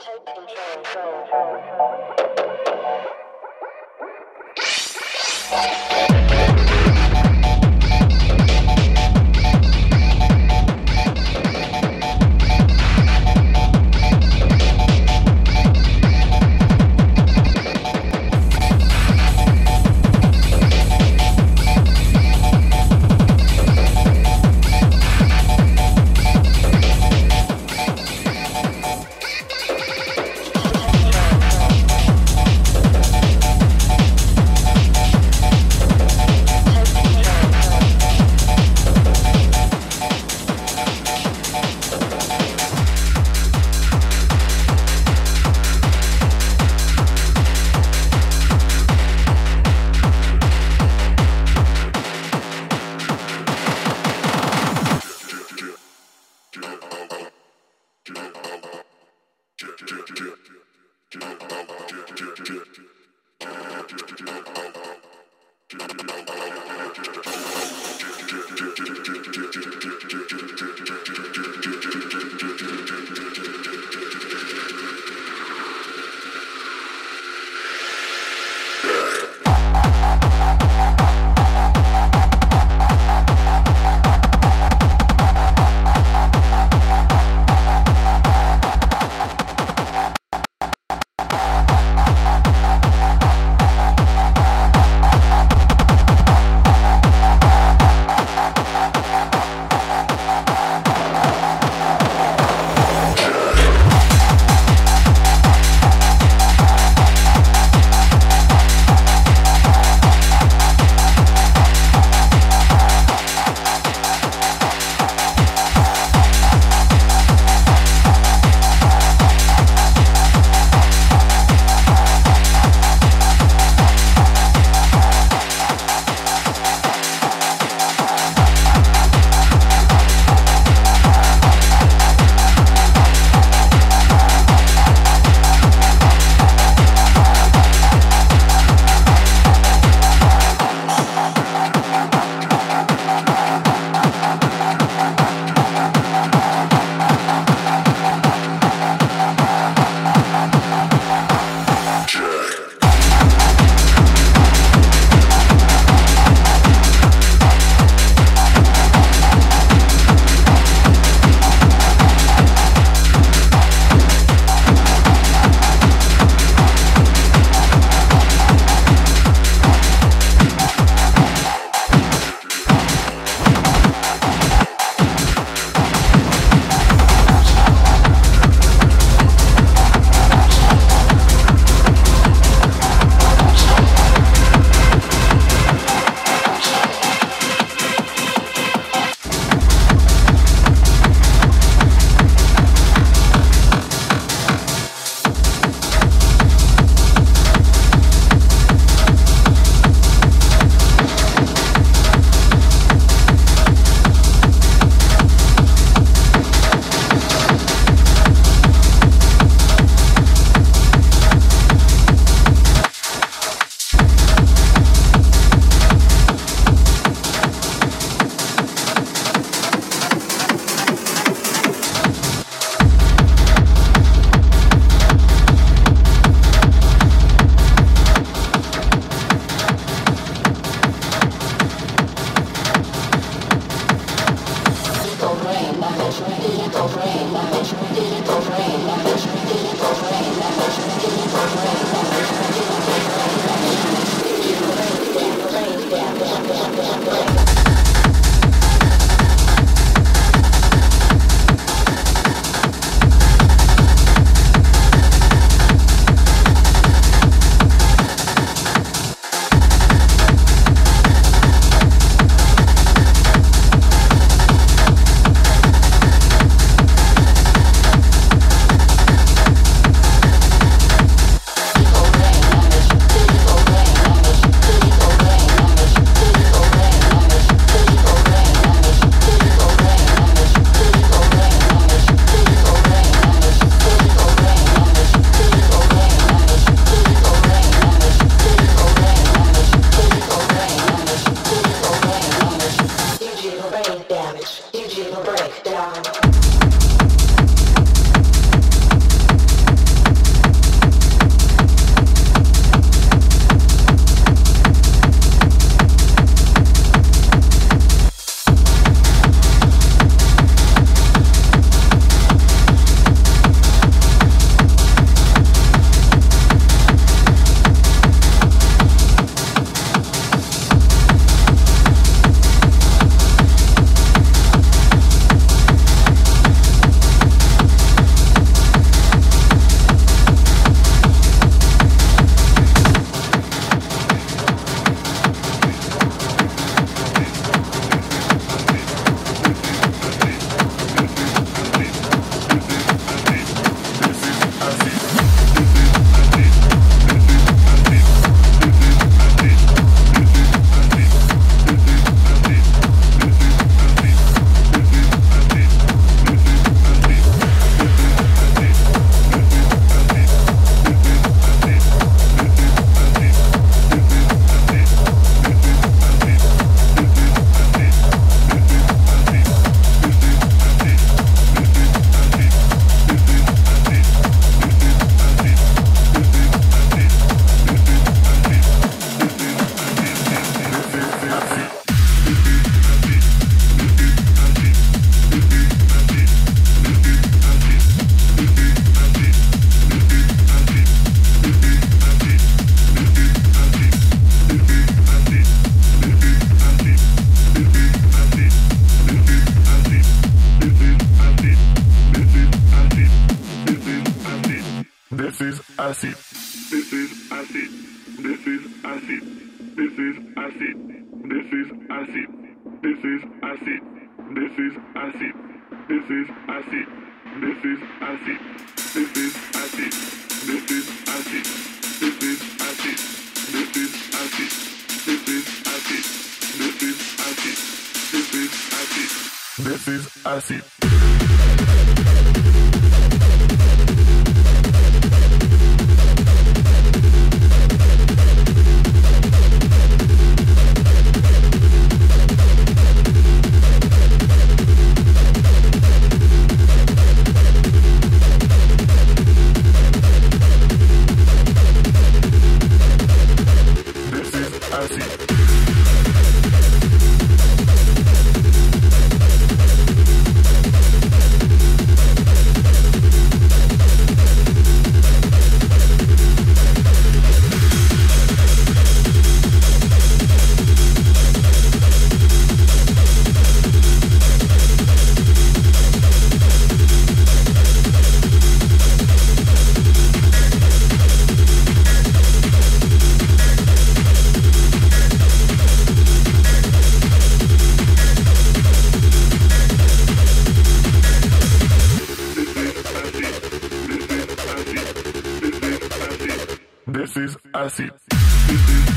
Thank Do you go free? Do you go free? Do you go free? Do you go free? Acid. This is acid. This is acid. This is acid. This is acid. This is acid. This is acid. This is acid. This is acid. This is acid. This is acid. This is acid. This is acid. This is acid. This is acid. This is acid. This is acid. I see.